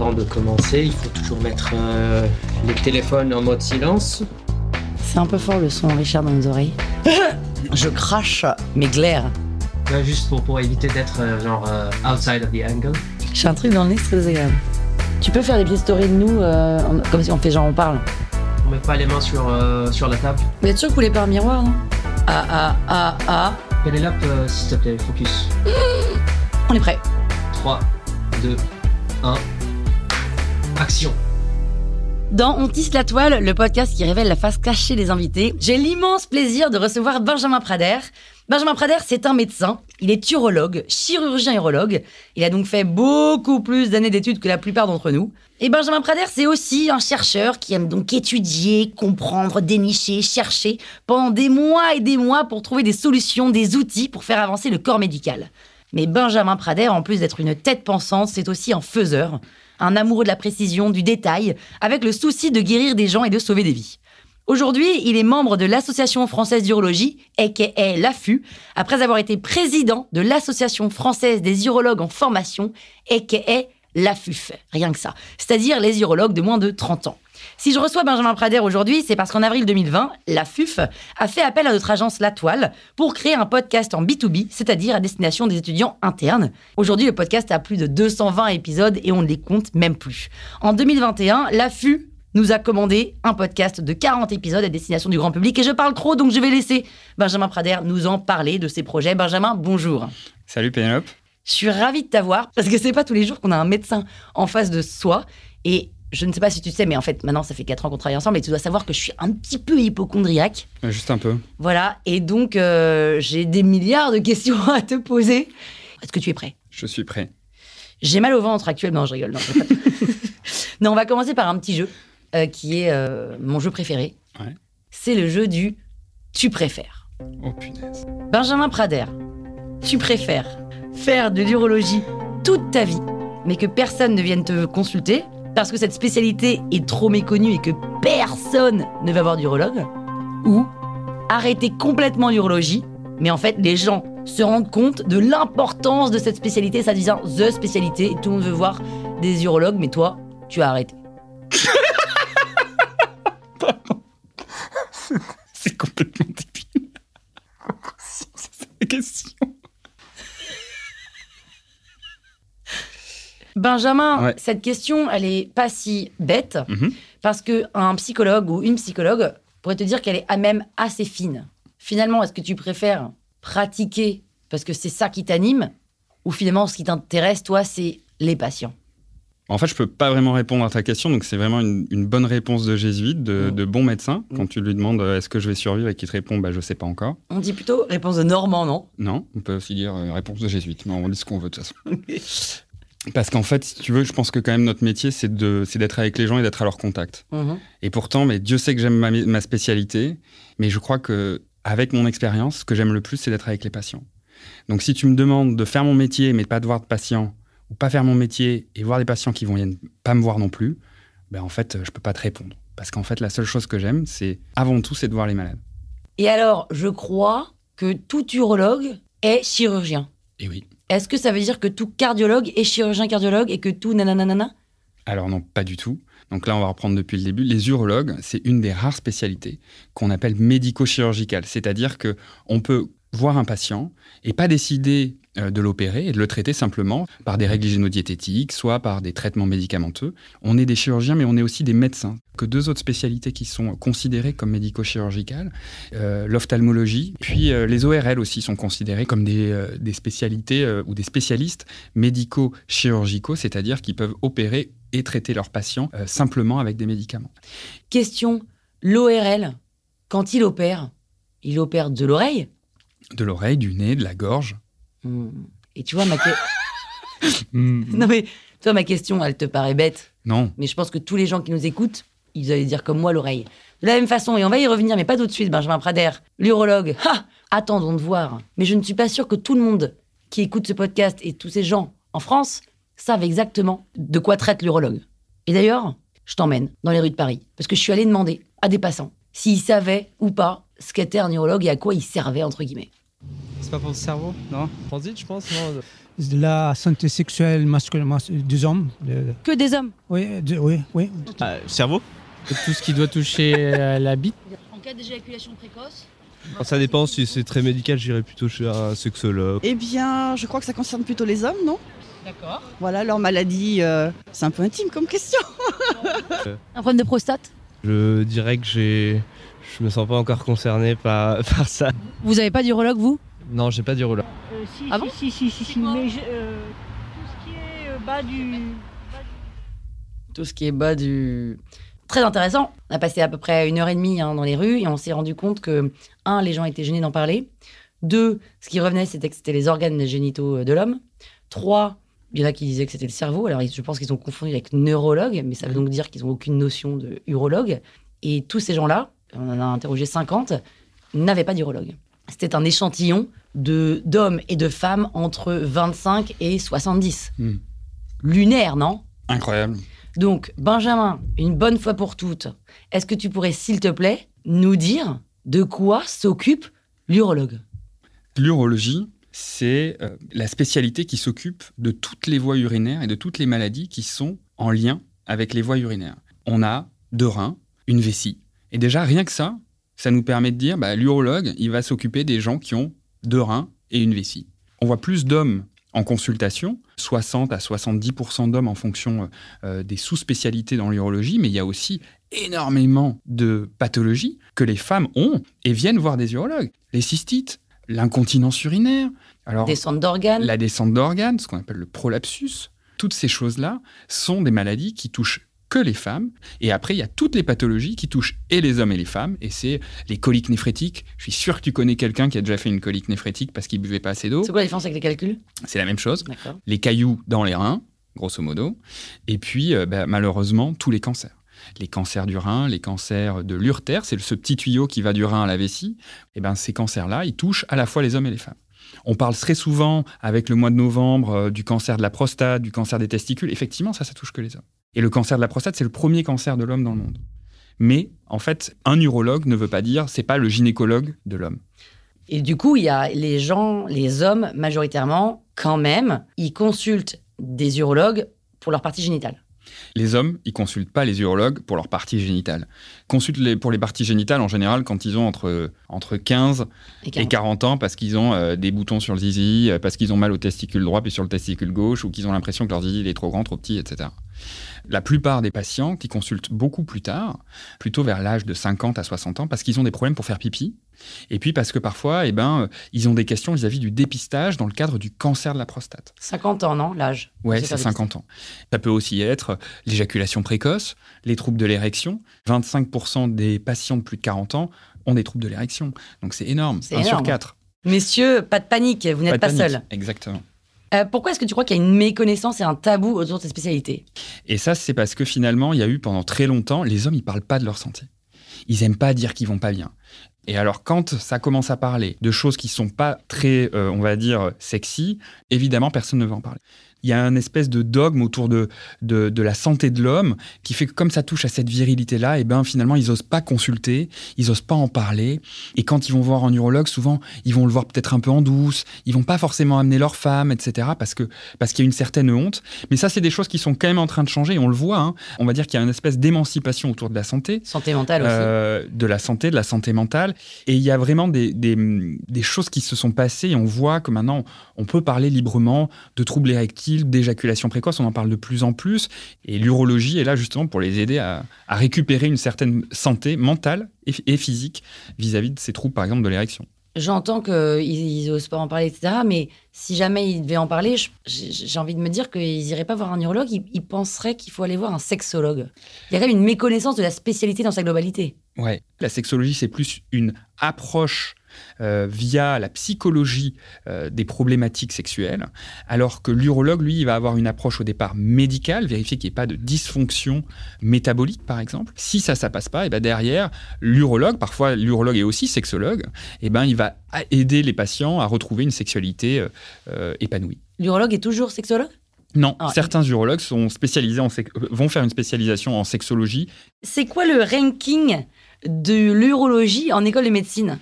Avant de commencer, il faut toujours mettre euh, les téléphones en mode silence. C'est un peu fort le son, Richard, dans nos oreilles. Je crache mes glaires. Là, juste pour, pour éviter d'être euh, genre euh, outside of the angle. J'ai un truc dans le nez, c'est très désagréable. Tu peux faire des petites stories de nous, euh, en- comme si on fait genre on parle. On met pas les mains sur, euh, sur la table. Vous êtes sûr que vous voulez pas un miroir, non? Ah ah ah ah. Pénélope, euh, s'il te plaît, focus. On est prêt. 3, 2, 1. Dans On tisse la toile, le podcast qui révèle la face cachée des invités, j'ai l'immense plaisir de recevoir Benjamin Prader. Benjamin Prader, c'est un médecin. Il est urologue, chirurgien urologue. Il a donc fait beaucoup plus d'années d'études que la plupart d'entre nous. Et Benjamin Prader, c'est aussi un chercheur qui aime donc étudier, comprendre, dénicher, chercher pendant des mois et des mois pour trouver des solutions, des outils pour faire avancer le corps médical. Mais Benjamin Prader, en plus d'être une tête pensante, c'est aussi un faiseur, un amoureux de la précision, du détail, avec le souci de guérir des gens et de sauver des vies. Aujourd'hui, il est membre de l'Association française d'urologie, aka l'AFU, après avoir été président de l'Association française des urologues en formation, aka l'AFUF. Rien que ça. C'est-à-dire les urologues de moins de 30 ans. Si je reçois Benjamin Prader aujourd'hui, c'est parce qu'en avril 2020, la FUF a fait appel à notre agence La Toile pour créer un podcast en B2B, c'est-à-dire à destination des étudiants internes. Aujourd'hui, le podcast a plus de 220 épisodes et on ne les compte même plus. En 2021, la FU nous a commandé un podcast de 40 épisodes à destination du grand public et je parle trop, donc je vais laisser Benjamin Prader nous en parler de ses projets. Benjamin, bonjour. Salut Pénélope. Je suis ravie de t'avoir parce que c'est pas tous les jours qu'on a un médecin en face de soi. Et je ne sais pas si tu sais, mais en fait, maintenant, ça fait 4 ans qu'on travaille ensemble et tu dois savoir que je suis un petit peu hypochondriaque. Juste un peu. Voilà. Et donc, euh, j'ai des milliards de questions à te poser. Est-ce que tu es prêt? Je suis prêt. J'ai mal au ventre actuellement, je rigole. Non, on va commencer par un petit jeu euh, qui est euh, mon jeu préféré. Ouais. C'est le jeu du tu préfères. Oh punaise. Benjamin Prader, tu préfères faire de l'urologie toute ta vie, mais que personne ne vienne te consulter parce que cette spécialité est trop méconnue et que personne ne va voir d'urologue Ou arrêter complètement l'urologie, mais en fait les gens se rendent compte de l'importance de cette spécialité, ça devient THE spécialité et tout le monde veut voir des urologues, mais toi, tu as arrêté. C'est complètement débile. C'est la question. Benjamin, Ouais. cette question, elle est pas si bête. Mhm. Parce que un psychologue ou une psychologue pourrait te dire qu'elle est à même assez fine. Finalement, est-ce que tu préfères pratiquer parce que c'est ça qui t'anime ou finalement ce qui t'intéresse, toi, c'est les patients? En fait, je peux pas vraiment répondre à ta question, donc c'est vraiment une, une bonne réponse de jésuite, de, Mm. de bon médecin. Mm. Quand tu lui demandes euh, est-ce que je vais survivre et qu'il te répond bah je sais pas encore. On dit plutôt réponse de Normand, non? Non, on peut aussi dire euh, réponse de jésuite, mais on dit ce qu'on veut de toute façon. Parce qu'en fait, si tu veux, je pense que quand même notre métier, c'est d'être avec les gens et d'être à leur contact. Mhm. Et pourtant, mais Dieu sait que j'aime ma, ma spécialité, mais je crois que avec mon expérience, ce que j'aime le plus, c'est d'être avec les patients. Donc, si tu me demandes de faire mon métier, mais de pas de voir de patients, ou pas faire mon métier et voir des patients qui vont viennent pas me voir non plus, ben en fait, je peux pas te répondre. Parce qu'en fait, la seule chose que j'aime, c'est avant tout, c'est de voir les malades. Et alors, je crois que tout urologue est chirurgien. Et oui. Est-ce que ça veut dire que tout cardiologue est chirurgien cardiologue et que tout nananana Alors non, pas du tout. Donc là, on va reprendre depuis le début. Les urologues, c'est une des rares spécialités qu'on appelle médico-chirurgicale. C'est-à-dire que on peut voir un patient et pas décider euh, de l'opérer et de le traiter simplement par des règles hygiéno-diététiques, soit par des traitements médicamenteux. On est des chirurgiens, mais on est aussi des médecins. Que deux autres spécialités qui sont considérées comme médico-chirurgicales, euh, l'ophtalmologie, puis euh, les ORL aussi sont considérés comme des, des spécialités ou des spécialistes médico-chirurgicaux, c'est-à-dire qui peuvent opérer et traiter leurs patients simplement avec des médicaments. Question, l'ORL, quand il opère, il opère de l'oreille De l'oreille, du nez, de la gorge. Hmm. Et tu vois, ma, non, mais toi, ma question, elle te paraît bête. Non. Mais je pense que tous les gens qui nous écoutent, ils allaient dire comme moi l'oreille. De la même façon, et on va y revenir, mais pas tout de suite, Benjamin Prader, l'urologue. Ha Attendons de voir. Mais je ne suis pas sûre que tout le monde qui écoute ce podcast et tous ces gens en France savent exactement de quoi traite l'urologue. Et d'ailleurs, je t'emmène dans les rues de Paris, parce que je suis allée demander à des passants s'ils savaient ou pas ce qu'était un urologue et à quoi il servait, entre guillemets. C'est pas pour le cerveau, non? Transit, je pense, non de la santé sexuelle masculine mas- des hommes. de- Que des hommes? oui, de- oui, oui. Ah, Cerveau? Tout ce qui doit toucher euh, la bite? En cas d'éjaculation précoce? Ça dépend, si c'est très médical, j'irais plutôt chez un sexologue. Eh bien, je crois que ça concerne plutôt les hommes, non? D'accord. Voilà, leur maladie, euh, c'est un peu intime comme question. Un problème de prostate? Je dirais que j'ai. Je me sens pas encore concerné par, par ça. Vous avez pas d'urologue, vous? Non, j'ai pas d'urologue. si, Ah bon? si, si, si, si, mais je- euh, tout ce qui est euh, bas du... tout ce qui est bas du. Très intéressant. On a passé à peu près une heure et demie hein, dans les rues et on s'est rendu compte que, un, les gens étaient gênés d'en parler. Deux, ce qui revenait, c'était que c'était les organes génitaux de l'homme. Trois, il y en a qui disaient que c'était le cerveau. Alors, je pense qu'ils ont confondu avec neurologue, mais ça veut donc dire qu'ils n'ont aucune notion de urologue. Et tous ces gens-là, on en a interrogé 50, n'avaient pas d'urologue. C'était un échantillon de d'hommes et de femmes entre 25 et 70. Hmm. Lunaire, non? Incroyable. donc, Benjamin, une bonne fois pour toutes, est-ce que tu pourrais, s'il te plaît, nous dire de quoi s'occupe l'urologue? L'urologie, c'est euh, la spécialité qui s'occupe de toutes les voies urinaires et de toutes les maladies qui sont en lien avec les voies urinaires. On a deux reins, une vessie. Et déjà, rien que ça, ça nous permet de dire, bah, l'urologue, il va s'occuper des gens qui ont deux reins et une vessie. On voit plus d'hommes en consultation, 60 à 70% d'hommes en fonction euh, des sous-spécialités dans l'urologie, mais il y a aussi énormément de pathologies que les femmes ont et viennent voir des urologues. Les cystites, l'incontinence urinaire, alors Descente d'organes la descente d'organes, ce qu'on appelle le prolapsus, toutes ces choses-là sont des maladies qui touchent que les femmes. Et après, il y a toutes les pathologies qui touchent et les hommes et les femmes. Et c'est les coliques néphrétiques. Je suis sûr que tu connais quelqu'un qui a déjà fait une colique néphrétique parce qu'il buvait pas assez d'eau. C'est quoi la différence avec les calculs? C'est la même chose. Les cailloux dans les reins, grosso modo. Et puis, euh, bah, malheureusement, tous les cancers. Les cancers du rein, les cancers de l'urtère, c'est ce petit tuyau qui va du rein à la vessie. Et ben, ces cancers-là, ils touchent à la fois les hommes et les femmes. On parle très souvent, avec le mois de novembre, euh, du cancer de la prostate, du cancer des testicules. Effectivement, ça, ça touche que les hommes. Et le cancer de la prostate, c'est le premier cancer de l'homme dans le monde. Mais en fait, un urologue ne veut pas dire, c'est pas le gynécologue de l'homme. Et du coup, il y a les gens, les hommes, majoritairement, quand même, ils consultent des urologues pour leur partie génitale. Les hommes, ils consultent pas les urologues pour leur partie génitale. Ils consultent les, pour les parties génitales en général quand ils ont entre, entre 15 Et et 40. 40 ans parce qu'ils ont euh, des boutons sur le zizi, euh, parce qu'ils ont mal au testicule droit puis sur le testicule gauche ou qu'ils ont l'impression que leur zizi il est trop grand, trop petit, etc. La plupart des patients qui consultent beaucoup plus tard, plutôt vers l'âge de 50 à 60 ans, parce qu'ils ont des problèmes pour faire pipi, et puis parce que parfois, eh ben, euh, ils ont des questions vis-à-vis du dépistage dans le cadre du cancer de la prostate. 50 ans, non L'âge Ouais, C'est c'est faire 50 ans. Ça peut aussi être l'éjaculation précoce, les troubles de l'érection. 25% des patients de plus de 40 ans ont des troubles de l'érection. Donc c'est énorme. C'est 1 sur énorme. 4. Messieurs, pas de panique, vous n'êtes pas, seuls. Exactement. Euh, pourquoi est-ce que tu crois qu'il y a une méconnaissance et un tabou autour de cette spécialité Et ça, c'est parce que finalement, il y a eu pendant très longtemps, les hommes, ils parlent pas de leur santé. Ils aiment pas dire qu'ils vont pas bien. Et alors, quand ça commence à parler de choses qui sont pas très, euh, on va dire, sexy, évidemment, personne ne veut en parler. Il y a un espèce de dogme autour de, de, de la santé de l'homme qui fait que comme ça touche à cette virilité-là, et ben finalement, ils osent pas consulter, ils osent pas en parler. Et quand ils vont voir un urologue, souvent, ils vont le voir peut-être un peu en douce, ils vont pas forcément amener leur femme, etc. parce que parce qu'il y a une certaine honte. Mais ça, c'est des choses qui sont quand même en train de changer et on le voit. hein. On va dire qu'il y a une espèce d'émancipation autour de la santé. Santé mentale aussi. Euh, de la santé, de la santé mentale. Et il y a vraiment des, des, des choses qui se sont passées et on voit que maintenant, on peut parler librement de troubles érectiles, d'éjaculation précoce, on en parle de plus en plus. Et l'urologie est là justement pour les aider à, récupérer une certaine santé mentale et, physique vis-à-vis de ces troubles, par exemple, de l'érection. J'entends qu'ils n'osent pas en parler, etc. Mais si jamais ils devaient en parler, j'ai envie de me dire qu'ils n'iraient pas voir un urologue, ils, ils penseraient qu'il faut aller voir un sexologue. Il y a quand même une méconnaissance de la spécialité dans sa globalité. Ouais, la sexologie, c'est plus une approche euh, via la psychologie euh, des problématiques sexuelles, alors que l'urologue, lui, il va avoir une approche au départ médicale, vérifier qu'il n'y ait pas de dysfonction métabolique, par exemple. Si ça, ça passe pas, et ben derrière, l'urologue, parfois l'urologue est aussi sexologue, et ben il va aider les patients à retrouver une sexualité euh, épanouie. L'urologue est toujours sexologue? Non, Ah, certains urologues sont spécialisés en vont faire une spécialisation en sexologie. C'est quoi le ranking de l'urologie en école de médecine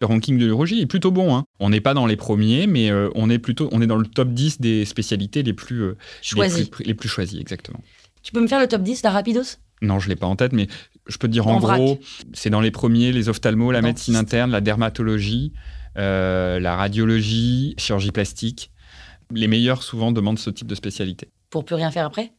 Le ranking de l'urologie est plutôt bon. hein. On n'est pas dans les premiers, mais euh, on est plutôt on est dans le top 10 des spécialités les plus, euh, les plus, les plus choisies, exactement. Tu peux me faire le top 10, la rapidos Non, je l'ai pas en tête, mais je peux te dire en, gros, c'est dans les premiers les ophtalmos, la médecine interne, la dermatologie, euh, la radiologie, chirurgie plastique. Les meilleurs souvent demandent ce type de spécialité. Pour plus rien faire après?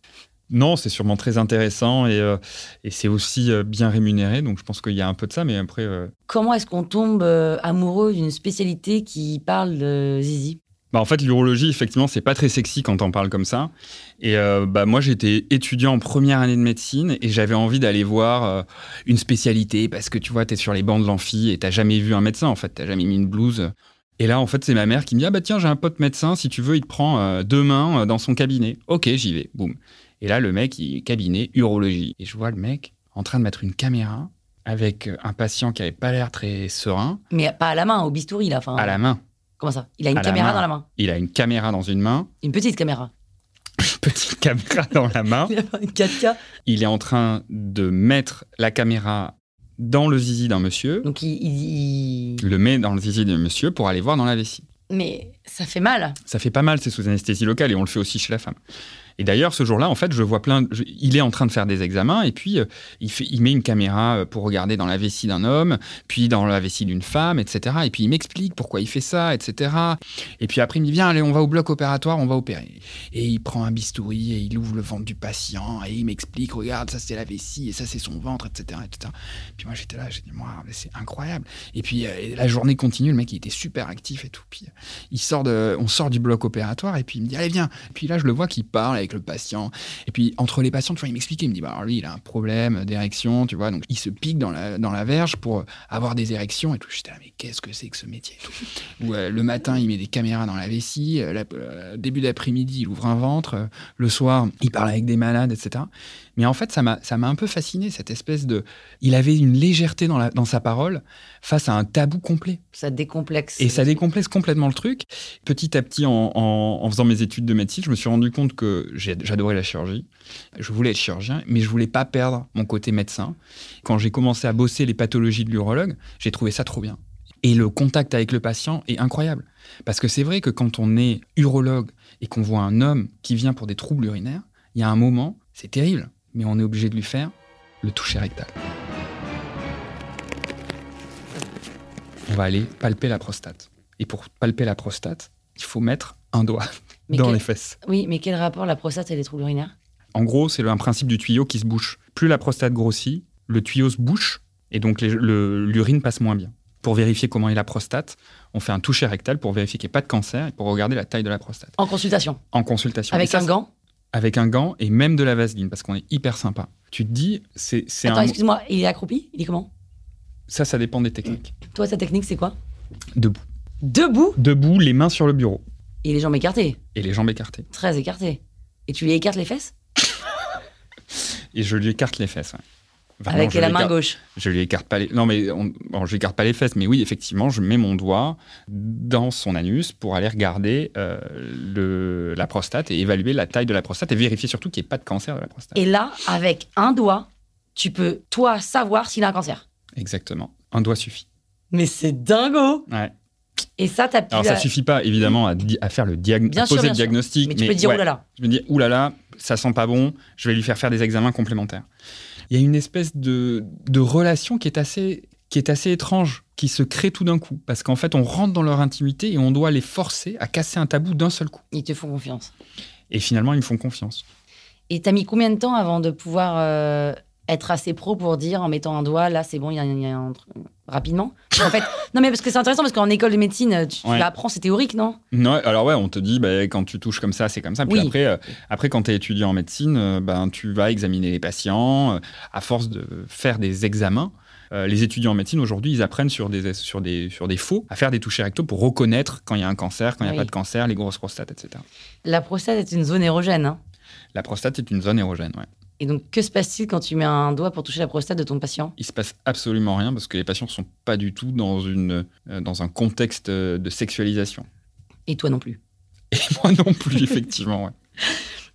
Non, c'est sûrement très intéressant et, euh, et c'est aussi euh, bien rémunéré, donc je pense qu'il y a un peu de ça, mais après, euh, Comment est-ce qu'on tombe amoureux d'une spécialité qui parle de zizi? Bah, en fait, l'urologie, effectivement, c'est pas très sexy quand on parle comme ça. Et euh, bah, moi, j'étais étudiant en première année de médecine et j'avais envie d'aller voir euh, une spécialité parce que tu vois, tu es sur les bancs de l'amphi et t'as jamais vu un médecin, en fait, t'as jamais mis une blouse. Et là, en fait, c'est ma mère qui me dit Ah bah tiens, j'ai un pote médecin, si tu veux, il te prend euh, demain dans son cabinet. Ok, j'y vais, boum. Et là, le mec, il cabinet urologie. Et je vois le mec en train de mettre une caméra avec un patient qui avait pas l'air très serein Mais pas à la main, au bistouri là. Enfin, à la main. Comment ça? Il a une À caméra dans la main? Il a une caméra dans une main, Une petite caméra. petite caméra dans la main. Il a pas une 4K. il est en train de mettre la caméra dans le zizi d'un monsieur, Donc il, il- il- le met dans le zizi d'un monsieur pour aller voir dans la vessie. Mais ça fait mal. Ça fait pas mal, c'est sous anesthésie locale et on le fait aussi chez la femme. Et d'ailleurs, ce jour-là, en fait, je vois plein. il est en train de faire des examens et puis euh, il, met une caméra euh, pour regarder dans la vessie d'un homme, puis dans la vessie d'une femme, etc. Et puis il m'explique pourquoi il fait ça, etc. Et puis après, il me dit Viens, allez, on va au bloc opératoire, on va opérer. Et il prend un bistouri et il ouvre le ventre du patient et il m'explique Regarde, ça c'est la vessie et ça c'est son ventre, etc. etc. Puis moi, j'étais là, j'ai dit Moi, c'est incroyable. Et puis euh, la journée continue, le mec il était super actif et tout. Puis on sort du bloc opératoire et puis il me dit allez viens. Puis là je le vois qu'il parle avec le patient. Et puis entre les patients, tu vois, il m'expliquait, il me dit bah alors lui il a un problème d'érection, tu vois, donc il se pique dans la dans la verge pour avoir des érections et tout. J'étais là mais qu'est-ce que c'est que ce métier. Ou euh, le matin il met des caméras dans la vessie, euh, euh, début d'après-midi il ouvre un ventre, le soir il parle avec des malades, etc. Mais en fait ça m'a un peu fasciné cette espèce de, il avait une légèreté dans la dans sa parole face à un tabou complet. Ça décomplexe. Et ça décomplexe complètement le truc. Petit à petit, en, en- en faisant mes études de médecine, je me suis rendu compte que j'adorais la chirurgie. Je voulais être chirurgien, mais je voulais pas perdre mon côté médecin. Quand j'ai commencé à bosser les pathologies de l'urologue, j'ai trouvé ça trop bien. Et le contact avec le patient est incroyable. Parce que c'est vrai que quand on est urologue et qu'on voit un homme qui vient pour des troubles urinaires, il y a un moment, c'est terrible, mais on est obligé de lui faire le toucher rectal. On va aller palper la prostate. Et pour palper la prostate, il faut mettre un doigt Mais dans quel- les fesses. Oui, mais quel rapport la prostate et les troubles urinaires? En gros, c'est le- un principe du tuyau qui se bouche. Plus la prostate grossit, le tuyau se bouche et donc l'urine passe moins bien. Pour vérifier comment est la prostate, on fait un toucher rectal pour vérifier qu'il n'y ait pas de cancer et pour regarder la taille de la prostate. En consultation. En consultation. Avec ça, un gant? Avec un gant et même de la vaseline parce qu'on est hyper sympa. Tu te dis, c'est c'est Attends, un. excuse-moi, il est accroupi? Il est comment? Ça, ça dépend des techniques. Toi, ta technique, c'est quoi? Debout. Debout? Debout, les mains sur le bureau et les jambes écartées? et les jambes écartées. Très écartées. Et tu lui écartes les fesses? Et je lui écarte les fesses. ouais. Enfin, Avec la main gauche. Je lui écarte pas les. Non, mais on... bon, je lui écarte pas les fesses, mais oui, effectivement, je mets mon doigt dans son anus pour aller regarder euh, le... la prostate et évaluer la taille de la prostate et vérifier surtout qu'il n'y ait pas de cancer de la prostate. Et là, avec un doigt, tu peux, toi, savoir s'il a un cancer. Exactement. Un doigt suffit. Mais c'est dingo Ouais. Et ça, t'as pu... Alors, ça euh, suffit pas, évidemment, à, à faire le diag... Bien à sûr, poser bien le sûr. diagnostic. Mais tu peux dire, ouais, oulala. Je me dis, oulala, ça sent pas bon, je vais lui faire faire des examens complémentaires. Il y a une espèce de, de relation qui est, assez, qui est assez étrange, qui se crée tout d'un coup. Parce qu'en fait, on rentre dans leur intimité et on doit les forcer à casser un tabou d'un seul coup. Ils te font confiance. Et finalement, ils me font confiance. Et t'as mis combien de temps avant de pouvoir euh, être assez pro pour dire en mettant un doigt, là, c'est bon, il y a, y a un. Rapidement En fait, non, mais parce que c'est intéressant, parce qu'en école de médecine, tu, tu Ouais. l'apprends, c'est théorique, non? Non, alors ouais, on te dit, bah, quand tu touches comme ça, c'est comme ça. Puis Oui. après, euh, après, quand tu es étudiant en médecine, euh, ben, tu vas examiner les patients. euh, à force de faire des examens, Euh, les étudiants en médecine aujourd'hui, ils apprennent sur des, sur, des, sur des faux à faire des touchés rectaux pour reconnaître quand il y a un cancer, quand il n'y a Oui. pas de cancer, les grosses prostates, etc. La prostate est une zone érogène. hein. La prostate est une zone érogène, ouais. Et donc, que se passe-t-il quand tu mets un doigt pour toucher la prostate de ton patient? Il se passe absolument rien parce que les patients sont pas du tout dans, une, euh, dans un contexte euh, de sexualisation. Et toi non plus. Et moi non plus, effectivement. ouais.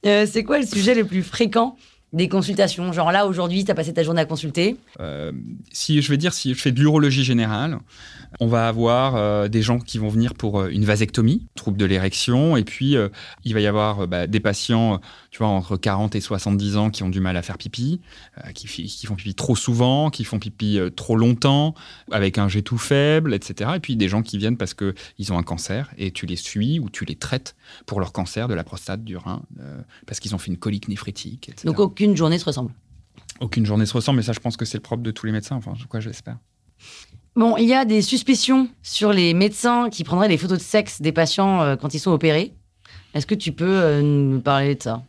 Euh, c'est quoi le sujet le plus fréquent des consultations? Genre là, aujourd'hui, tu as passé ta journée à consulter? Euh, si je vais dire, si je fais de l'urologie générale, on va avoir euh, des gens qui vont venir pour une vasectomie, trouble de l'érection, et puis il va y avoir bah, des patients, tu vois, entre 40 et 70 ans qui ont du mal à faire pipi, euh, qui, font pipi trop souvent, qui font pipi euh, trop longtemps, avec un jet tout faible, etc. Et puis des gens qui viennent parce qu'ils ont un cancer et tu les suis ou tu les traites pour leur cancer de la prostate, du rein, euh, parce qu'ils ont fait une colique néphrétique, etc. Donc, aucune journée se ressemble. Aucune journée se ressemble, mais ça, je pense que c'est le propre de tous les médecins, enfin, quoi, j'espère. Bon, il y a des suspicions sur les médecins qui prendraient des photos de sexe des patients quand ils sont opérés. Est-ce que tu peux nous parler de ça?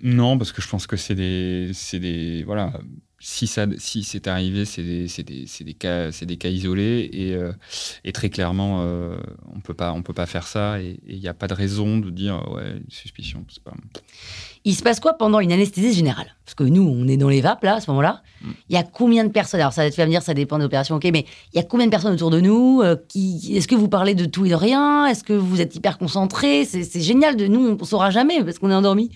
Non, parce que je pense que c'est des, des, voilà. Si ça, si c'est arrivé, c'est des, c'est des, des cas, c'est des cas isolés et, euh, et très clairement, euh, on peut pas, on peut pas faire ça et il n'y a pas de raison de dire ouais suspicion. C'est pas. Il se passe quoi pendant une anesthésie générale? Parce que nous, on est dans les vapes, là, à ce moment-là. Mm. Il y a combien de personnes? Alors, ça, tu vas me dire, ça dépend de l'opération, ok, mais il y a combien de personnes autour de nous euh, qui... Est-ce que vous parlez de tout et de rien? Est-ce que vous êtes hyper concentrés? C'est c'est génial de nous, on ne saura jamais parce qu'on est endormi.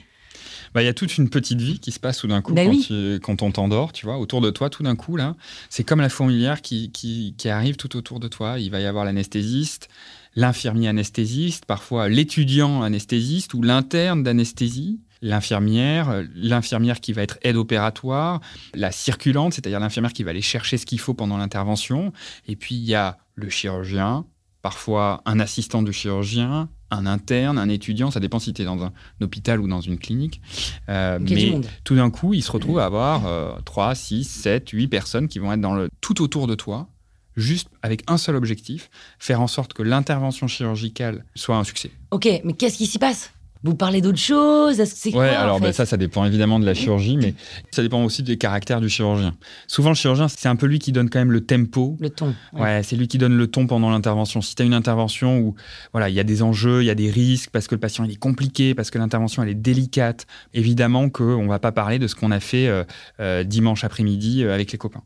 Bah, il y a toute une petite vie qui se passe tout d'un coup Bah quand, oui. tu- quand on t'endort, tu vois, autour de toi, tout d'un coup, là. C'est comme la fourmilière qui, qui, qui arrive tout autour de toi. Il va y avoir l'anesthésiste, l'infirmier anesthésiste, parfois l'étudiant anesthésiste ou l'interne d'anesthésie. L'infirmière, l'infirmière qui va être aide opératoire, la circulante, c'est-à-dire l'infirmière qui va aller chercher ce qu'il faut pendant l'intervention. Et puis il y a le chirurgien, parfois un assistant de chirurgien, un interne, un étudiant, ça dépend si tu es dans un hôpital ou dans une clinique. Euh, mais tout d'un coup, il se retrouve à avoir euh, 3, 6, 7, 8 personnes qui vont être dans le, tout autour de toi, juste avec un seul objectif, faire en sorte que l'intervention chirurgicale soit un succès. Ok, mais qu'est-ce qui s'y passe? Vous parlez d'autre chose? Est-ce que c'est Ouais, quoi en alors fait? ben, ça, ça dépend évidemment de la chirurgie, mais ça dépend aussi des caractères du chirurgien. Souvent, le chirurgien, c'est un peu lui qui donne quand même le tempo. Le ton. Ouais, c'est lui qui donne le ton pendant l'intervention. Si tu as une intervention où voilà, il y a des enjeux, il y a des risques, parce que le patient il est compliqué, parce que l'intervention elle est délicate, évidemment qu'on ne va pas parler de ce qu'on a fait euh, euh, dimanche après-midi euh, avec les copains.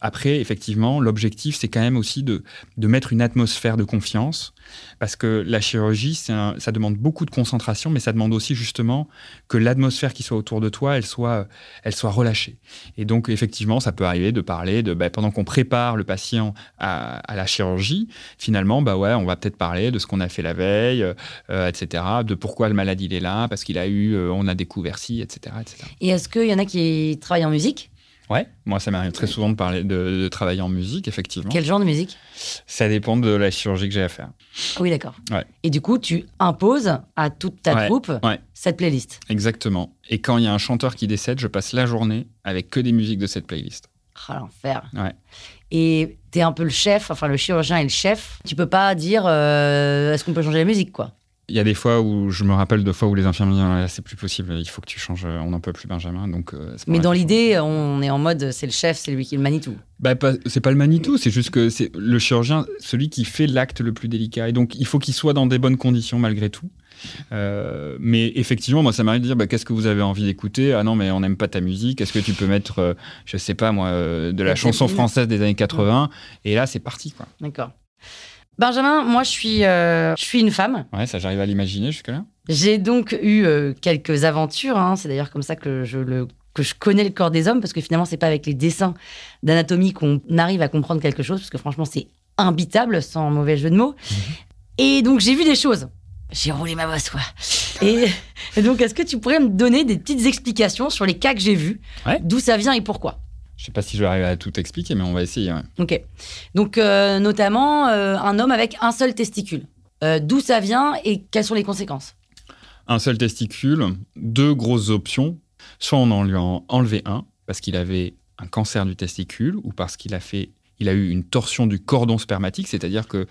Après, effectivement, l'objectif, c'est quand même aussi de, de mettre une atmosphère de confiance, parce que la chirurgie, ça demande beaucoup de concentration, mais ça demande aussi justement que l'atmosphère qui soit autour de toi, elle soit, elle soit relâchée. Et donc, effectivement, ça peut arriver de parler de, bah, pendant qu'on prépare le patient à, à la chirurgie, finalement, bah ouais, on va peut-être parler de ce qu'on a fait la veille, euh, etc., de pourquoi le malade il est là, parce qu'il a eu, euh, on a découvert ci, etc., etc. Et est-ce qu'il y en a qui travaillent en musique? Ouais, moi ça m'arrive très souvent de parler de, de travailler en musique, effectivement. Quel genre de musique? Ça dépend de la chirurgie que j'ai à faire. Ah Oui, d'accord. Ouais. Et du coup, tu imposes à toute ta Ouais, troupe ouais. cette playlist? Exactement. Et quand il y a un chanteur qui décède, je passe la journée avec que des musiques de cette playlist. Ah, l'enfer. Ouais. Et t'es un peu le chef, enfin le chirurgien est le chef. Tu peux pas dire euh, est-ce qu'on peut changer la musique, quoi? Il y a des fois où je me rappelle de fois où les infirmiers disent Ah, là c'est plus possible, il faut que tu changes, on n'en peut plus Benjamin. Donc, euh, Mais dans l'idée, on est en mode c'est le chef, c'est lui qui le manie tout. Bah, c'est pas le Manitou, c'est juste que c'est le chirurgien, celui qui fait l'acte le plus délicat. Et donc, il faut qu'il soit dans des bonnes conditions malgré tout. Euh, mais effectivement, moi, ça m'arrive de dire bah, qu'est-ce que vous avez envie d'écouter? Ah non, mais on n'aime pas ta musique. Est-ce que tu peux mettre, euh, je sais pas moi, euh, de la chanson française des années 80 Et là, c'est parti, quoi. D'accord. Benjamin, moi je suis, euh, je suis une femme. Ouais, ça, j'arrive à l'imaginer jusque-là. J'ai donc eu euh, quelques aventures. hein. C'est d'ailleurs comme ça que je, le, que je connais le corps des hommes, parce que finalement, c'est pas avec les dessins d'anatomie qu'on arrive à comprendre quelque chose, parce que franchement, c'est imbitable, sans mauvais jeu de mots. Et donc, j'ai vu des choses. J'ai roulé ma bosse, quoi. Et, et donc, est-ce que tu pourrais me donner des petites explications sur les cas que j'ai vus? Ouais. D'où ça vient et pourquoi? Je sais pas si je vais arriver à tout expliquer, mais on va essayer. ouais. Ok. Donc, euh, notamment, euh, un homme avec un seul testicule. Euh, D'où ça vient et quelles sont les conséquences? Un seul testicule, deux grosses options. Soit on en lui a enlevé un parce qu'il avait un cancer du testicule ou parce qu'il a fait, il a eu une torsion du cordon spermatique, c'est-à-dire que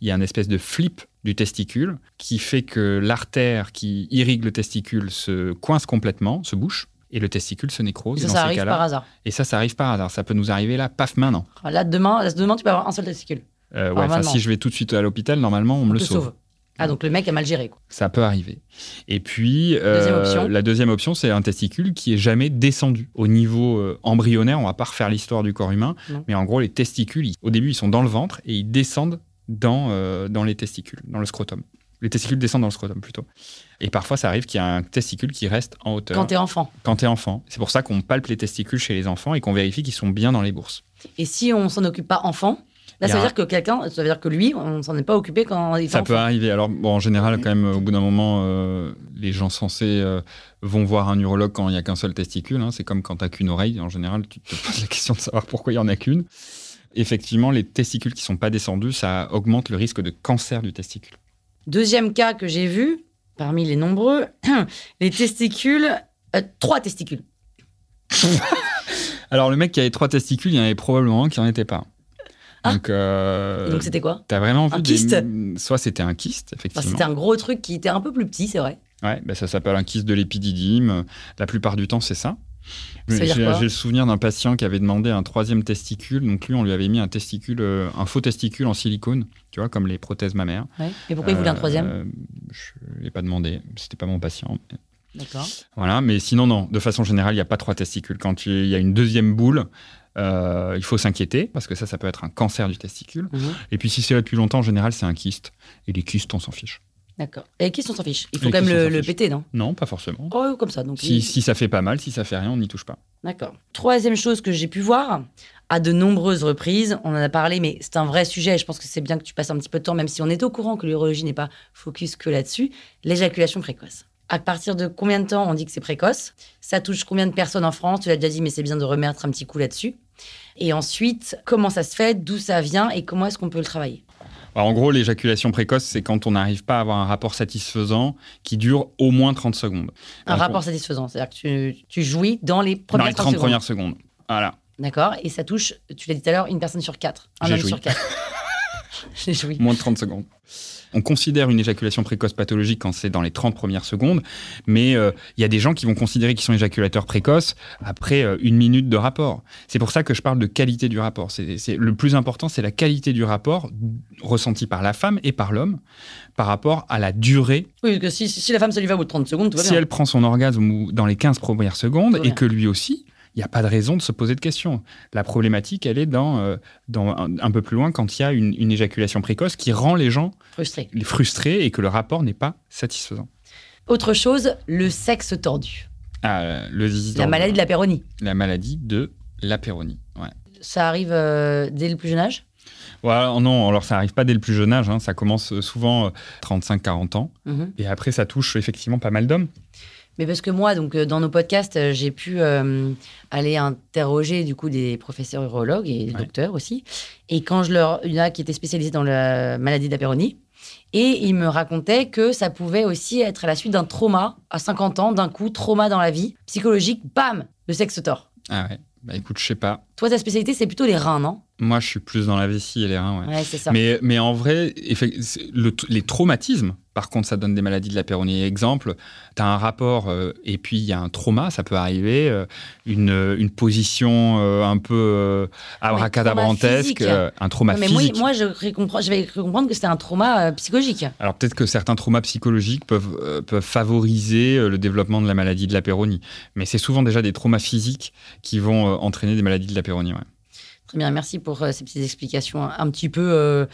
il y a une espèce de flip du testicule qui fait que l'artère qui irrigue le testicule se coince complètement, se bouche. Et le testicule se nécrose. Ça, Et dans ça ces arrive cas-là- par hasard. Et ça, ça arrive par hasard. Ça peut nous arriver là, paf, maintenant. Là, demain, là, demain, tu peux avoir un seul testicule. Euh, ouais, Normalement. enfin, si je vais tout de suite à l'hôpital, normalement, on me le sauve. sauve. Ah, donc le mec a mal géré. Quoi. Ça peut arriver. Et puis, euh, Deuxième la deuxième option, c'est un testicule qui est jamais descendu. Au niveau euh, embryonnaire, on va pas refaire l'histoire du corps humain, Non. mais en gros, les testicules, ils- au début, ils sont dans le ventre et ils descendent dans, euh, dans les testicules, dans le scrotum. Les testicules descendent dans le scrotum plutôt. Et parfois, ça arrive qu'il y a un testicule qui reste en hauteur. Quand t'es enfant. Quand t'es enfant. C'est pour ça qu'on palpe les testicules chez les enfants et qu'on vérifie qu'ils sont bien dans les bourses. Et si on s'en occupe pas enfant, là, y ça veut dire que quelqu'un, ça veut dire que lui, on s'en est pas occupé quand il Ça enfant. peut arriver. Alors, bon, en général, quand même, au bout d'un moment, euh, les gens censés euh, vont voir un urologue quand il n'y a qu'un seul testicule. hein. C'est comme quand tu n'as qu'une oreille. En général, tu te poses la question de savoir pourquoi il n'y en a qu'une. Effectivement, les testicules qui sont pas descendus, ça augmente le risque de cancer du testicule. Deuxième cas que j'ai vu, parmi les nombreux, les testicules, euh, trois testicules. Alors, le mec qui avait trois testicules, il y en avait probablement un qui n'en était pas. Donc, euh, donc c'était quoi? T'as vraiment vu Un des- kyste? Soit c'était un kyste, Enfin, effectivement. C'était un gros truc qui était un peu plus petit, c'est vrai. Ouais, ben ça s'appelle un kyste de l'épididyme. La plupart du temps, c'est ça. J'ai le souvenir d'un patient qui avait demandé un troisième testicule. Donc lui, on lui avait mis un testicule, euh, un faux testicule en silicone, tu vois, comme les prothèses mammaires. Ouais. Et pourquoi il voulait un troisième Euh, Je l'ai pas demandé. C'était pas mon patient. D'accord. Voilà, mais sinon non. De façon générale, il n'y a pas trois testicules. Quand il y a une deuxième boule, euh, il faut s'inquiéter parce que ça, ça peut être un cancer du testicule. Mhm. Et puis si c'est là depuis longtemps, en général, c'est un kyste. Et les kystes, on s'en fiche. D'accord. Et qui s'en fiche? Il faut Les quand même le, le péter, non? Non, pas forcément. Oh, comme ça. Donc, Si, il- si ça fait pas mal, si ça fait rien, on n'y touche pas. D'accord. Troisième chose que j'ai pu voir, à de nombreuses reprises, on en a parlé, mais c'est un vrai sujet, et je pense que c'est bien que tu passes un petit peu de temps, même si on est au courant que l'urologie n'est pas focus que là-dessus, l'éjaculation précoce. À partir de combien de temps on dit que c'est précoce? Ça touche combien de personnes en France? Tu l'as déjà dit, mais c'est bien de remettre un petit coup là-dessus. Et ensuite, comment ça se fait? D'où ça vient? Et comment est-ce qu'on peut le travailler? Alors, en gros, l'éjaculation précoce, c'est quand on n'arrive pas à avoir un rapport satisfaisant qui dure au moins 30 secondes. Un rapport on- satisfaisant, c'est-à-dire que tu, tu jouis dans les premières Dans les 30 secondes. premières secondes. Voilà. D'accord Et ça touche, tu l'as dit tout à l'heure, une personne sur quatre. Un homme sur quatre. J'ai joui. Moins de 30 secondes. On considère une éjaculation précoce pathologique quand c'est dans les 30 premières secondes, mais euh, il y a des gens qui vont considérer qu'ils sont éjaculateurs précoces après euh, une minute de rapport. C'est pour ça que je parle de qualité du rapport. C'est, c'est- le plus important, c'est la qualité du rapport ressenti par la femme et par l'homme par rapport à la durée Oui, parce que si, si la femme, ça lui va au bout de 30 secondes, tout va si bien. elle prend son orgasme dans les 15 premières secondes et que lui aussi, il n'y a pas de raison de se poser de questions. La problématique, elle est dans, euh, dans un, un peu plus loin quand il y a une, une éjaculation précoce qui rend les gens frustrés et que le rapport n'est pas satisfaisant. Autre chose, le sexe tordu. Ah, le zizi La maladie de la péronie. La maladie de l'apéronie. Ouais. Ça arrive euh, dès le plus jeune âge? Non, alors ça arrive pas dès le plus jeune âge, hein, ça commence souvent euh, 35-40 ans, Mhm. et après ça touche effectivement pas mal d'hommes. Mais parce que moi, donc, euh, dans nos podcasts, euh, j'ai pu euh, aller interroger du coup des professeurs urologues et des Ouais. docteurs aussi. Et quand je leur, il y en a qui étaient spécialisés dans la maladie de la péronie, et ils me racontaient que ça pouvait aussi être à la suite d'un trauma à 50 ans, d'un coup, trauma dans la vie, psychologique, bam, le sexe tord. Ah ouais, bah écoute, je sais pas. Toi, ta spécialité, c'est plutôt les reins, non? Moi, je suis plus dans la vessie et les reins, ouais. Ouais, c'est ça. Mais, mais en vrai, le- les traumatismes, par contre, ça donne des maladies de la péronie. Exemple, tu as un rapport euh, et puis il y a un trauma, ça peut arriver, euh, une, une position euh, un peu euh, abracadabrantesque, euh, un trauma mais moi, physique. moi, je vais comprendre, je vais comprendre que c'était un trauma euh, psychologique. Alors peut-être que certains traumas psychologiques peuvent, euh, peuvent favoriser euh, le développement de la maladie de la péronie. Mais c'est souvent déjà des traumas physiques qui vont euh, entraîner des maladies de la péronie. ouais. Très bien, merci pour euh, ces petites explications un, un petit peu euh,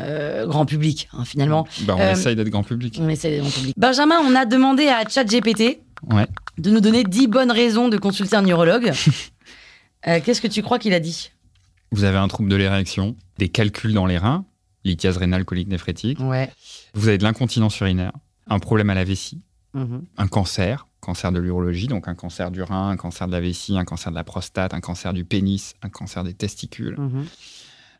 euh, grand public, hein, finalement. Bah, on essaye d'être grand public. On essaie d'être grand public. Benjamin, on a demandé à ChatGPT Ouais. de nous donner 10 bonnes raisons de consulter un neurologue. Qu'est-ce que tu crois qu'il a dit? Vous avez un trouble de l'érection, des calculs dans les reins, lithiase rénale colique néphrétique. Ouais. Vous avez de l'incontinence urinaire, un problème à la vessie, Mhm. un cancer, cancer de l'urologie, donc un cancer du rein, un cancer de la vessie, un cancer de la prostate, un cancer du pénis, un cancer des testicules. Mhm.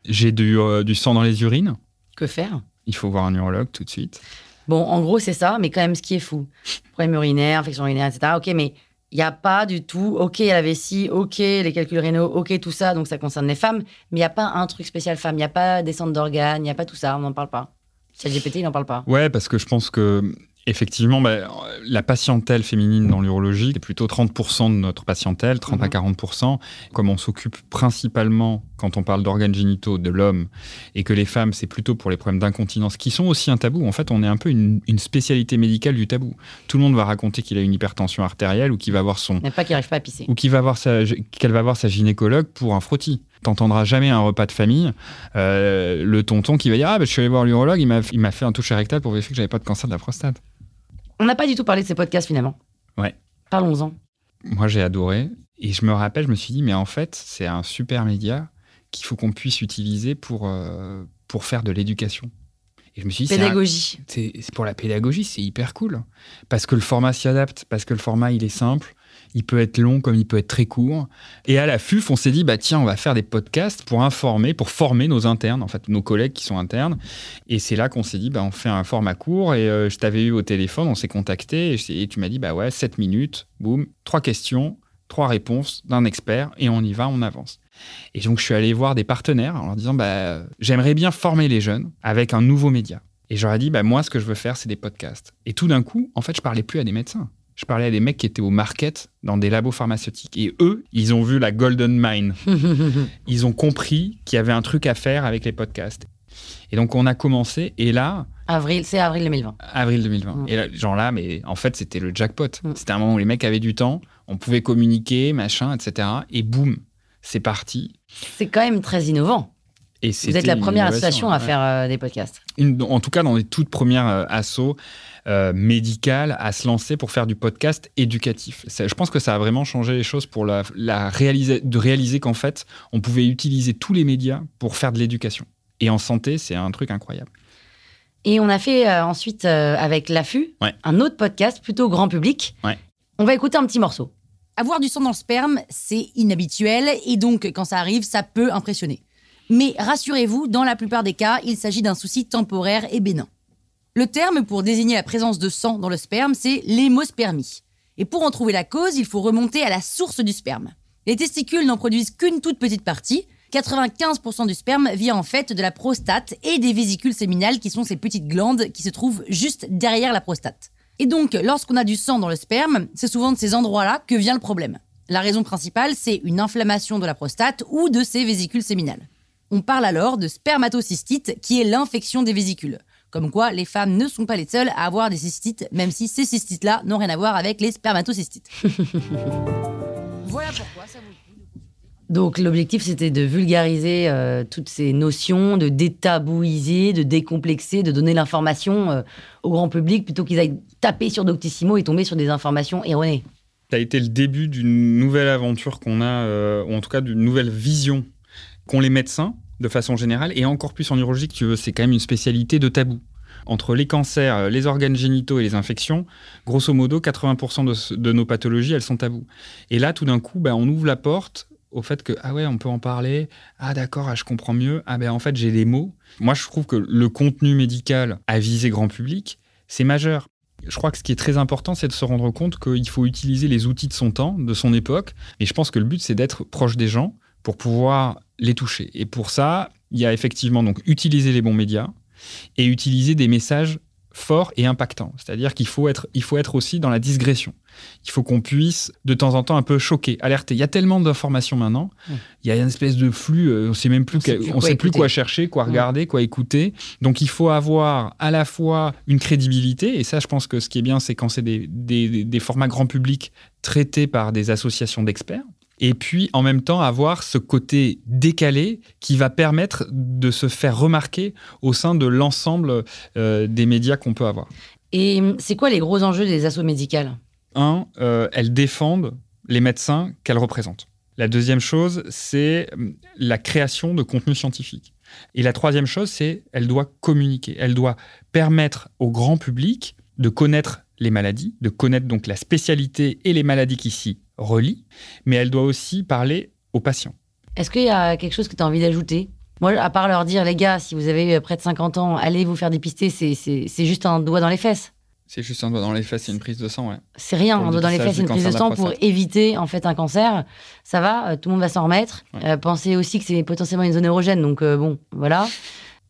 J'ai du, euh, du sang dans les urines, Que faire? Il faut voir un urologue tout de suite. Bon, en gros, c'est ça, mais quand même, ce qui est fou. Problème urinaire, infection urinaire, etc. Ok, mais il n'y a pas du tout, ok, la vessie, ok, les calculs rénaux, ok, tout ça, donc ça concerne les femmes, mais il n'y a pas un truc spécial femme, il n'y a pas descente d'organes, il n'y a pas tout ça, on n'en parle pas. ChatGPT, il n'en parle pas. Ouais, parce que je pense que Effectivement, bah, la patientèle féminine dans l'urologie, c'est plutôt 30% de notre patientèle, 30 à Mhm. 40%. Comme on s'occupe principalement, quand on parle d'organes génitaux, de l'homme, et que les femmes, c'est plutôt pour les problèmes d'incontinence, qui sont aussi un tabou. En fait, on est un peu une, une spécialité médicale du tabou. Tout le monde va raconter qu'il a une hypertension artérielle ou qu'il va voir son Mais pas qu'il arrive pas à pisser. ou qu'il va voir sa, qu'elle va voir sa gynécologue pour un frottis. T'entendras jamais un repas de famille euh, le tonton qui va dire ah bah, je suis allé voir l'urologue, il m'a il m'a fait un toucher rectal pour vérifier que j'avais pas de cancer de la prostate. On n'a pas du tout parlé de ces podcasts finalement. Ouais. Parlons-en. Moi j'ai adoré et je me rappelle, je me suis dit mais en fait c'est un super média qu'il faut qu'on puisse utiliser pour euh, pour faire de l'éducation. Et je me suis dit Pédagogie. c'est pour la pédagogie, c'est hyper cool. Parce que le format s'y adapte, parce que le format, il est simple, il peut être long comme il peut être très court. Et à la FUF, on s'est dit, bah tiens, on va faire des podcasts pour informer, pour former nos internes, en fait, nos collègues qui sont internes. Et c'est là qu'on s'est dit, bah on fait un format court. Et euh, je t'avais eu au téléphone, on s'est contacté, et, tu m'as dit, bah ouais, 7 minutes, boum, trois questions, trois réponses d'un expert, et on y va, on avance. Et donc, je suis allé voir des partenaires en leur disant, bah, j'aimerais bien former les jeunes avec un nouveau média. Et j'aurais dit, bah, moi, ce que je veux faire, c'est des podcasts. Et tout d'un coup, en fait, je parlais plus à des médecins. Je parlais à des mecs qui étaient au market dans des labos pharmaceutiques. Et eux, ils ont vu la golden mine. Ils ont compris qu'il y avait un truc à faire avec les podcasts. Et donc, on a commencé. Et là, avril, c'est avril 2020. avril 2020. Mm. Et là, genre là, mais en fait, c'était le jackpot. C'était un moment où les mecs avaient du temps, on pouvait communiquer, machin, etc. Et boum, c'est parti. C'est quand même très innovant. Et Vous êtes la première association à ouais. faire euh, des podcasts. Une- en tout cas dans les toutes premières euh, assos euh, médicales à se lancer pour faire du podcast éducatif. Ça- je pense que ça a vraiment changé les choses pour la, la réaliser, de réaliser qu'en fait, on pouvait utiliser tous les médias pour faire de l'éducation. Et en santé, c'est un truc incroyable. Et on a fait euh, ensuite euh, avec l'AFU Ouais. un autre podcast plutôt grand public. Ouais. On va écouter un petit morceau. Avoir du sang dans le sperme, c'est inhabituel et donc quand ça arrive, ça peut impressionner. Mais rassurez-vous, dans la plupart des cas, il s'agit d'un souci temporaire et bénin. Le terme pour désigner la présence de sang dans le sperme, c'est l'hémospermie. Et pour en trouver la cause, il faut remonter à la source du sperme. Les testicules n'en produisent qu'une toute petite partie. 95% du sperme vient en fait de la prostate et des vésicules séminales qui sont ces petites glandes qui se trouvent juste derrière la prostate. Et donc, lorsqu'on a du sang dans le sperme, c'est souvent de ces endroits-là que vient le problème. La raison principale, c'est une inflammation de la prostate ou de ses vésicules séminales. On parle alors de spermatocystite, qui est l'infection des vésicules. Comme quoi, les femmes ne sont pas les seules à avoir des cystites, même si ces cystites-là n'ont rien à voir avec les spermatocystites. voilà pourquoi ça de Donc l'objectif c'était de vulgariser euh, toutes ces notions, de détabouiser, de décomplexer, de donner l'information euh, au grand public plutôt qu'ils aillent taper sur Doctissimo et tomber sur des informations erronées. Ça a été le début d'une nouvelle aventure qu'on a, euh, ou en tout cas d'une nouvelle vision qu'ont les médecins de façon générale, et encore plus en urologie, tu veux, c'est quand même une spécialité de tabou. Entre les cancers, euh, les organes génitaux et les infections, grosso modo, 80% de, nos pathologies, elles sont tabous. Et là, tout d'un coup, bah, on ouvre la porte au fait que, ah ouais, on peut en parler, ah d'accord, ah, je comprends mieux, ah ben en fait, j'ai des mots. Moi, je trouve que le contenu médical à viser grand public, c'est majeur. Je crois que ce qui est très important, c'est de se rendre compte qu'il faut utiliser les outils de son temps, de son époque. Et je pense que le but, c'est d'être proche des gens pour pouvoir les toucher. Et pour ça, il y a effectivement donc utiliser les bons médias et utiliser des messages forts et impactants. C'est-à-dire qu'il faut être, il faut être aussi dans la digression. Il faut qu'on puisse de temps en temps un peu choquer, alerter. Il y a tellement d'informations maintenant. Il y a une espèce de flux. euh, on sait même plus, On sait plus on sait plus quoi chercher, quoi regarder, quoi écouter. Donc il faut avoir à la fois une crédibilité, et ça je pense que ce qui est bien, c'est quand c'est des, des- des formats grand public traités par des associations d'experts, et puis en même temps avoir ce côté décalé qui va permettre de se faire remarquer au sein de l'ensemble euh, des médias qu'on peut avoir. Et hum, c'est quoi les gros enjeux des assos médicales? Un, euh, elles défendent les médecins qu'elles représentent. La deuxième chose, c'est hum, la création de contenu scientifique. Et la troisième chose, c'est elle doit communiquer. Elle doit permettre au grand public de connaître les maladies, de connaître donc la spécialité et les maladies qui s'y relient, mais elle doit aussi parler aux patients. Est-ce qu'il y a quelque chose que tu as envie d'ajouter? Moi, à part leur dire, les gars, si vous avez euh, près de 50 ans, allez vous faire dépister, c'est- c'est c'est juste un doigt dans les fesses. C'est juste un doigt dans les fesses et une prise de sang, ouais. C'est rien, un doigt dans les fesses, et une prise de sang pour éviter en fait un cancer. Ça va, euh, tout le monde va s'en remettre. Ouais. Euh, pensez aussi que c'est potentiellement une zone érogène, donc euh, bon, voilà.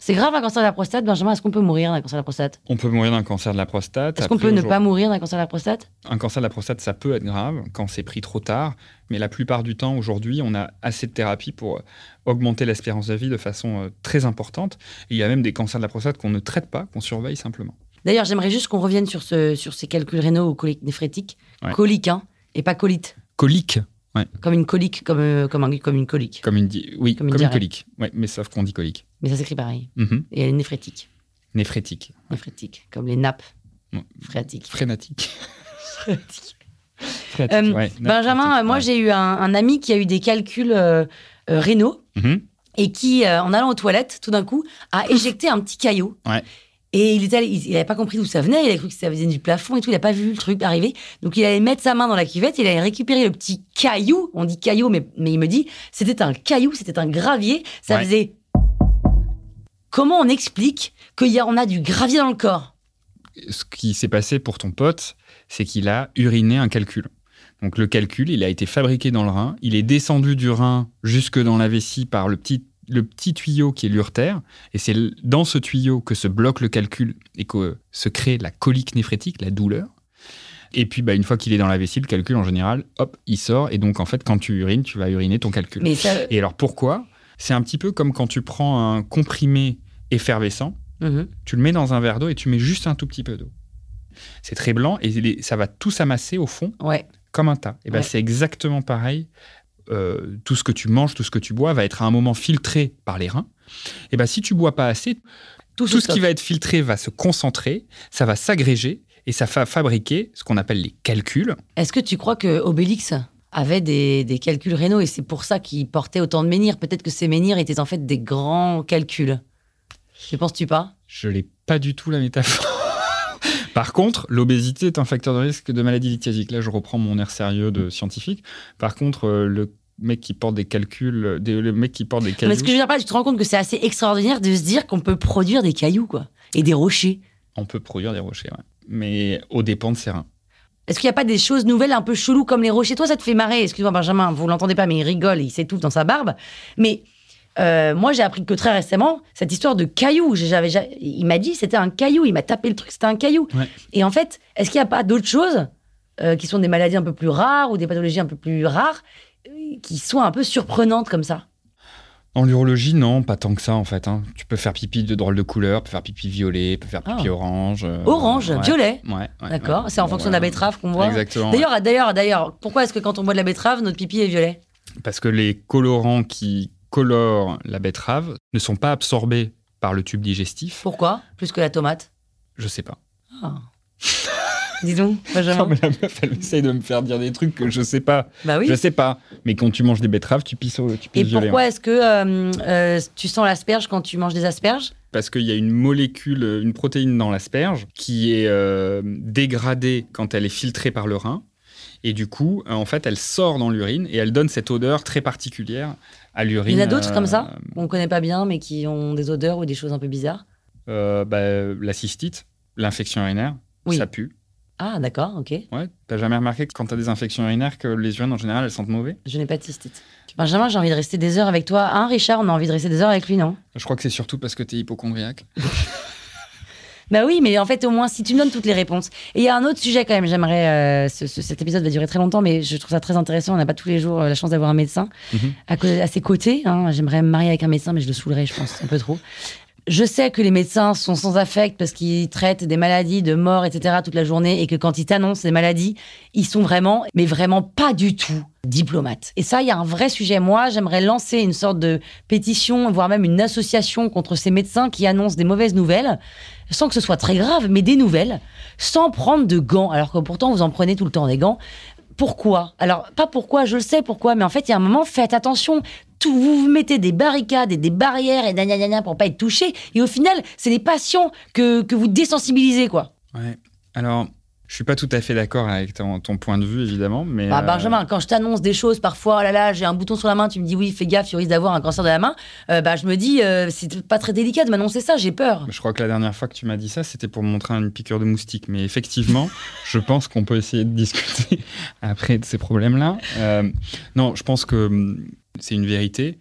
C'est grave un cancer de la prostate, Benjamin. Est-ce qu'on peut mourir d'un cancer de la prostate? On peut mourir d'un cancer de la prostate. Est-ce qu'on peut ne pas mourir d'un cancer de la prostate? Un cancer de la prostate, ça peut être grave quand c'est pris trop tard, mais la plupart du temps, aujourd'hui, on a assez de thérapies pour euh, augmenter l'espérance de vie de façon euh, très importante. Et il y a même des cancers de la prostate qu'on ne traite pas, qu'on surveille simplement. D'ailleurs, j'aimerais juste qu'on revienne sur, ce, sur ces calculs rénaux ou coliques néphrétiques. Ouais. Coliques, hein, et pas colite. Colique, ouais, Comme une colique, comme, euh, comme, un- comme une colique. comme une, oui, Comme comme une colique, ouais, mais sauf qu'on dit colique. Mais ça s'écrit pareil. Mhm. Et elle est néphrétique. Néphrétique, Néphrétique, comme les nappes Ouais. phréatiques. Euh, ouais, Benjamin, euh, moi j'ai eu un, un ami qui a eu des calculs euh, euh, rénaux Mhm. et qui, en allant aux toilettes, tout d'un coup, a éjecté un petit caillou. Ouais. Et il n'avait pas compris d'où ça venait, il a cru que ça venait du plafond et tout, il n'a pas vu le truc arriver. Donc il allait mettre sa main dans la cuvette, il allait récupérer le petit caillou, on dit caillou, mais, mais il me dit, c'était un caillou, c'était un gravier, ça Ouais. faisait... Comment on explique qu'on a du gravier dans le corps? Ce qui s'est passé pour ton pote, c'est qu'il a uriné un calcul. Donc le calcul, il a été fabriqué dans le rein, il est descendu du rein jusque dans la vessie par le petit, le petit tuyau qui est l'urtère, et c'est dans ce tuyau que se bloque le calcul et que se crée la colique néphrétique, la douleur. Et puis, bah, une fois qu'il est dans la vessie, le calcul, en général, hop, il sort. Et donc, en fait, quand tu urines, tu vas uriner ton calcul. Mais ça... Et alors, pourquoi? C'est un petit peu comme quand tu prends un comprimé effervescent, Mhm. tu le mets dans un verre d'eau et tu mets juste un tout petit peu d'eau. C'est très blanc et ça va tout s'amasser au fond Ouais. comme un tas. Et ben Ouais. c'est exactement pareil. Euh, tout ce que tu manges, tout ce que tu bois va être à un moment filtré par les reins. Et ben si tu bois pas assez, Tout, ce qui va être filtré va se concentrer, ça va s'agréger et ça va fabriquer ce qu'on appelle les calculs. Est-ce que tu crois que Obélix avait des, des calculs rénaux et c'est pour ça qu'il portait autant de menhirs Peut-être que ces menhirs étaient en fait des grands calculs. Ne penses-tu pas? Je l'ai pas du tout la métaphore. Par contre, l'obésité est un facteur de risque de maladie lithiasique. Là, je reprends mon air sérieux de scientifique. Par contre, euh, le mec qui porte des calculs, des, le mec qui porte des Mais cailloux, ce que je veux dire pas, tu te rends compte que c'est assez extraordinaire de se dire qu'on peut produire des cailloux, quoi. Et des rochers. on peut produire des rochers, ouais. mais au dépend de ses reins. Est-ce qu'il n'y a pas des choses nouvelles un peu cheloues comme les rochers? Toi, ça te fait marrer. Excuse-moi, Benjamin, vous l'entendez pas, mais il rigole, il s'étouffe dans sa barbe. Mais euh, moi, j'ai appris que très récemment, cette histoire de caillou, j'avais, il m'a dit c'était un caillou, il m'a tapé le truc, c'était un caillou. Ouais. Et en fait, est-ce qu'il n'y a pas d'autres choses euh, qui sont des maladies un peu plus rares ou des pathologies un peu plus rares euh, qui sont un peu surprenantes comme ça? En l'urologie, non, pas tant que ça en fait. hein. Tu peux faire pipi de drôles de couleurs, tu peux faire pipi violet, tu peux faire pipi Ah. orange. euh, Orange, ouais. violet. Ouais, ouais, D'accord ouais. C'est en fonction de la betterave qu'on voit Exactement. D'ailleurs, d'ailleurs, d'ailleurs, pourquoi est-ce que quand on boit de la betterave, notre pipi est violet? Parce que les colorants qui colorent la betterave ne sont pas absorbés par le tube digestif. Pourquoi? Plus que la tomate? Je sais pas. Ah. Dis donc, Benjamin. Non, mais la meuf, elle essaye de me faire dire des trucs que je sais pas. Bah oui. Je sais pas. Mais quand tu manges des betteraves, tu pisses, au- tu pisses Et violet. pourquoi hein. est-ce que euh, euh, tu sens l'asperge quand tu manges des asperges? Parce qu'il y a une molécule, une protéine dans l'asperge qui est euh, dégradée quand elle est filtrée par le rein. Et du coup, euh, en fait, elle sort dans l'urine et elle donne cette odeur très particulière à l'urine. Il y en a d'autres euh, comme ça qu'on connaît pas bien, mais qui ont des odeurs ou des choses un peu bizarres? euh, bah, La cystite, l'infection urinaire, Oui. ça pue. Ah, d'accord, ok. Ouais. T'as jamais remarqué que quand t'as des infections urinaires, que les urines en général, elles sentent mauvais? Je n'ai pas de cystite. Benjamin, j'ai envie de rester des heures avec toi. Hein, Richard, on a envie de rester des heures avec lui, non? Je crois que c'est surtout parce que t'es hypochondriaque. Bah oui, mais en fait, au moins, si tu me donnes toutes les réponses. Et il y a un autre sujet quand même, j'aimerais. euh, ce- ce- cet épisode va durer très longtemps, mais je trouve ça très intéressant. On n'a pas tous les jours euh, la chance d'avoir un médecin Mhm. à ses côtés. hein. J'aimerais me marier avec un médecin, mais je le saoulerais, je pense, un peu trop. Je sais que les médecins sont sans affect parce qu'ils traitent des maladies, de morts, etc. toute la journée et que quand ils t'annoncent des maladies, ils sont vraiment, mais vraiment pas du tout diplomates. Et ça, il y a un vrai sujet. Moi, j'aimerais lancer une sorte de pétition, voire même une association contre ces médecins qui annoncent des mauvaises nouvelles, sans que ce soit très grave, mais des nouvelles, sans prendre de gants, alors que pourtant vous en prenez tout le temps des gants. Pourquoi? Alors, pas pourquoi, je le sais pourquoi, mais en fait, il y a un moment, faites attention. Vous vous mettez des barricades et des barrières et gna gna pour pas être touché. Et au final, c'est les patients que, que vous désensibilisez, quoi. Ouais. Alors, je suis pas tout à fait d'accord avec ton, ton point de vue, évidemment, mais. Bah, euh, Benjamin, quand je t'annonce des choses, parfois, oh là là, j'ai un bouton sur la main, tu me dis oui, fais gaffe, tu risques d'avoir un cancer de la main. euh, bah, je me dis, euh, c'est pas très délicat de m'annoncer ça, j'ai peur. Je crois que la dernière fois que tu m'as dit ça, c'était pour me montrer une piqûre de moustique. Mais effectivement, je pense qu'on peut essayer de discuter après de ces problèmes-là. Euh, non, je pense que hum, c'est une vérité.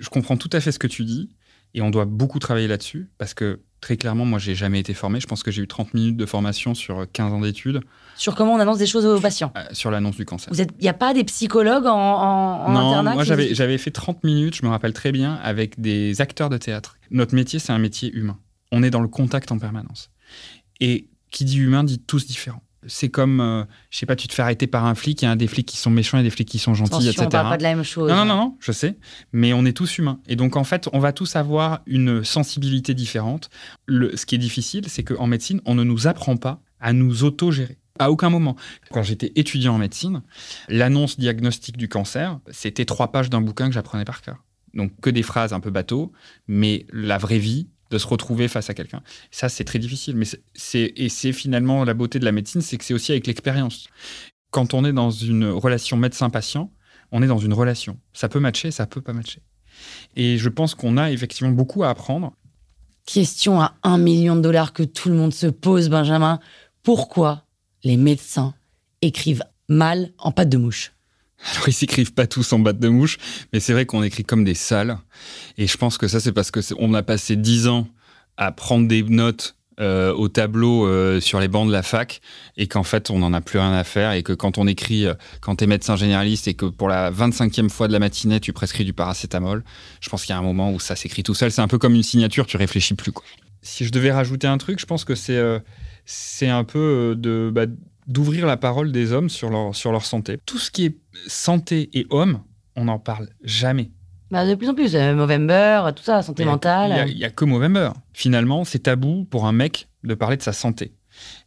Je comprends tout à fait ce que tu dis. Et on doit beaucoup travailler là-dessus parce que très clairement, moi, j'ai jamais été formé. Je pense que j'ai eu 30 minutes de formation sur 15 ans d'études Sur comment on annonce des choses aux patients. euh, sur l'annonce du cancer. Il n'y a pas des psychologues en, en, en non, internat moi j'avais fait 30 minutes, je me rappelle très bien, avec des acteurs de théâtre. Notre métier, c'est un métier humain. On est dans le contact en permanence. Et qui dit humain dit tous différents. C'est comme, euh, je sais pas, tu te fais arrêter par un flic, il y a des flics qui sont méchants et des flics qui sont gentils, Attention, etc. on parle pas de la même chose. Non, non, non, non, je sais. Mais on est tous humains. Et donc, en fait, on va tous avoir une sensibilité différente. Le, ce qui est difficile, c'est qu'en médecine, on ne nous apprend pas à nous autogérer. À aucun moment. Quand j'étais étudiant en médecine, l'annonce diagnostique du cancer, c'était trois pages d'un bouquin que j'apprenais par cœur. Donc, que des phrases un peu bateau, mais la vraie vie, de se retrouver face à quelqu'un. Ça, c'est très difficile. Mais c'est- et c'est finalement la beauté de la médecine, c'est que c'est aussi avec l'expérience. Quand on est dans une relation médecin-patient, on est dans une relation. Ça peut matcher, ça peut pas matcher. Et je pense qu'on a effectivement beaucoup à apprendre. Question à un million de dollars que tout le monde se pose, Benjamin. Pourquoi les médecins écrivent mal en pâte de mouche? Alors, ils s'écrivent pas tous en batte de mouche, mais c'est vrai qu'on écrit comme des salles. Et je pense que ça, c'est parce que on a passé dix ans à prendre des notes euh, au tableau euh, sur les bancs de la fac et qu'en fait, on n'en a plus rien à faire et que quand on écrit, euh, quand tu es médecin généraliste et que pour la 25e fois de la matinée, tu prescris du paracétamol, je pense qu'il y a un moment où ça s'écrit tout seul. C'est un peu comme une signature, tu réfléchis plus. Quoi. Si je devais rajouter un truc, je pense que c'est c'est un peu de... bah, d'ouvrir la parole des hommes sur leur, sur leur santé. Tout ce qui est santé et homme, on n'en parle jamais. bah, De plus en plus, euh, Movember, tout ça, santé mentale. Il y a- a, que Movember. Finalement, c'est tabou pour un mec de parler de sa santé.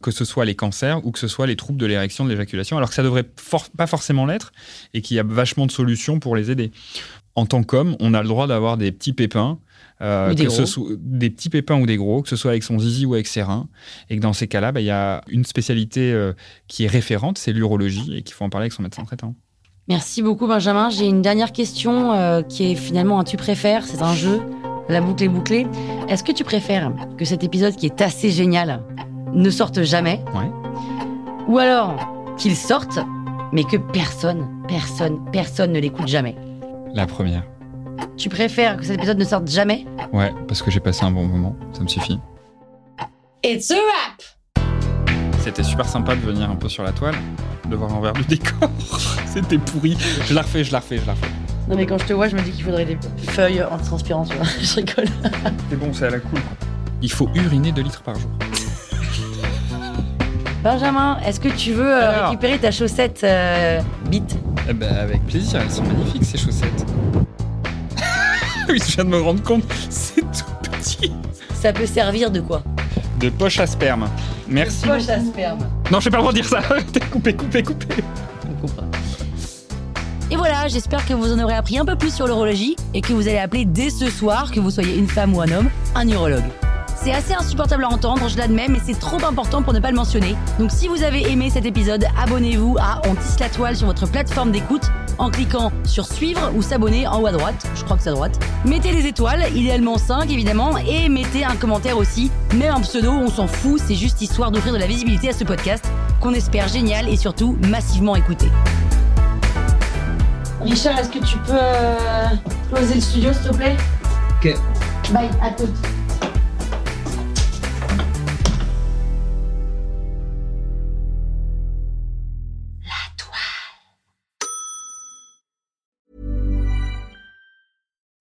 Que ce soit les cancers ou que ce soit les troubles de l'érection, de l'éjaculation, alors que ça devrait for- pas forcément l'être et qu'il y a vachement de solutions pour les aider. En tant qu'homme, on a le droit d'avoir des petits pépins, euh, que ce soit des petits pépins ou des gros, que ce soit avec son zizi ou avec ses reins, et que dans ces cas-là, bah, il y a une spécialité euh, qui est référente, c'est l'urologie, et qu'il faut en parler avec son médecin traitant. Merci beaucoup, Benjamin. J'ai une dernière question euh, qui est finalement un tu préfères. C'est un jeu. La boucle est bouclée. Est-ce que tu préfères que cet épisode qui est assez génial ne sorte jamais Ouais. Ou alors qu'il sorte, mais que personne, personne, personne ne l'écoute jamais? La première. Tu préfères que cet épisode ne sorte jamais Ouais, parce que j'ai passé un bon moment, ça me suffit. It's a wrap C'était super sympa de venir un peu sur la toile, de voir l'envers du décor. C'était pourri. Je la refais, je la refais, je la refais. Non mais quand je te vois, je me dis qu'il faudrait des feuilles antitranspirantes, tu vois. je rigole. C'est bon, c'est à la cool. Il faut uriner 2 litres par jour. Benjamin, est-ce que tu veux euh, Alors. récupérer ta chaussette euh, bite? Eh ben, avec plaisir, elles sont magnifiques ces chaussettes. oui, je viens de me rendre compte, c'est tout petit. Ça peut servir de quoi? De poche à sperme. Merci. Poche à sperme. Non, j'ai pas le de dire ça. Coupez, coupez, coupez. On. Et voilà, j'espère que vous en aurez appris un peu plus sur l'urologie et que vous allez appeler dès ce soir, que vous soyez une femme ou un homme, un urologue. C'est assez insupportable à entendre, je l'admets, mais c'est trop important pour ne pas le mentionner. Donc si vous avez aimé cet épisode, abonnez-vous à On tisse la toile sur votre plateforme d'écoute en cliquant sur suivre ou s'abonner en haut à droite, je crois que c'est à droite. Mettez des étoiles, idéalement 5 évidemment, et mettez un commentaire aussi, même un pseudo, on s'en fout, c'est juste histoire d'offrir de la visibilité à ce podcast qu'on espère génial et surtout massivement écouté. Richard, est-ce que tu peux euh, closer le studio, s'il te plaît? Ok. Bye, à toutes.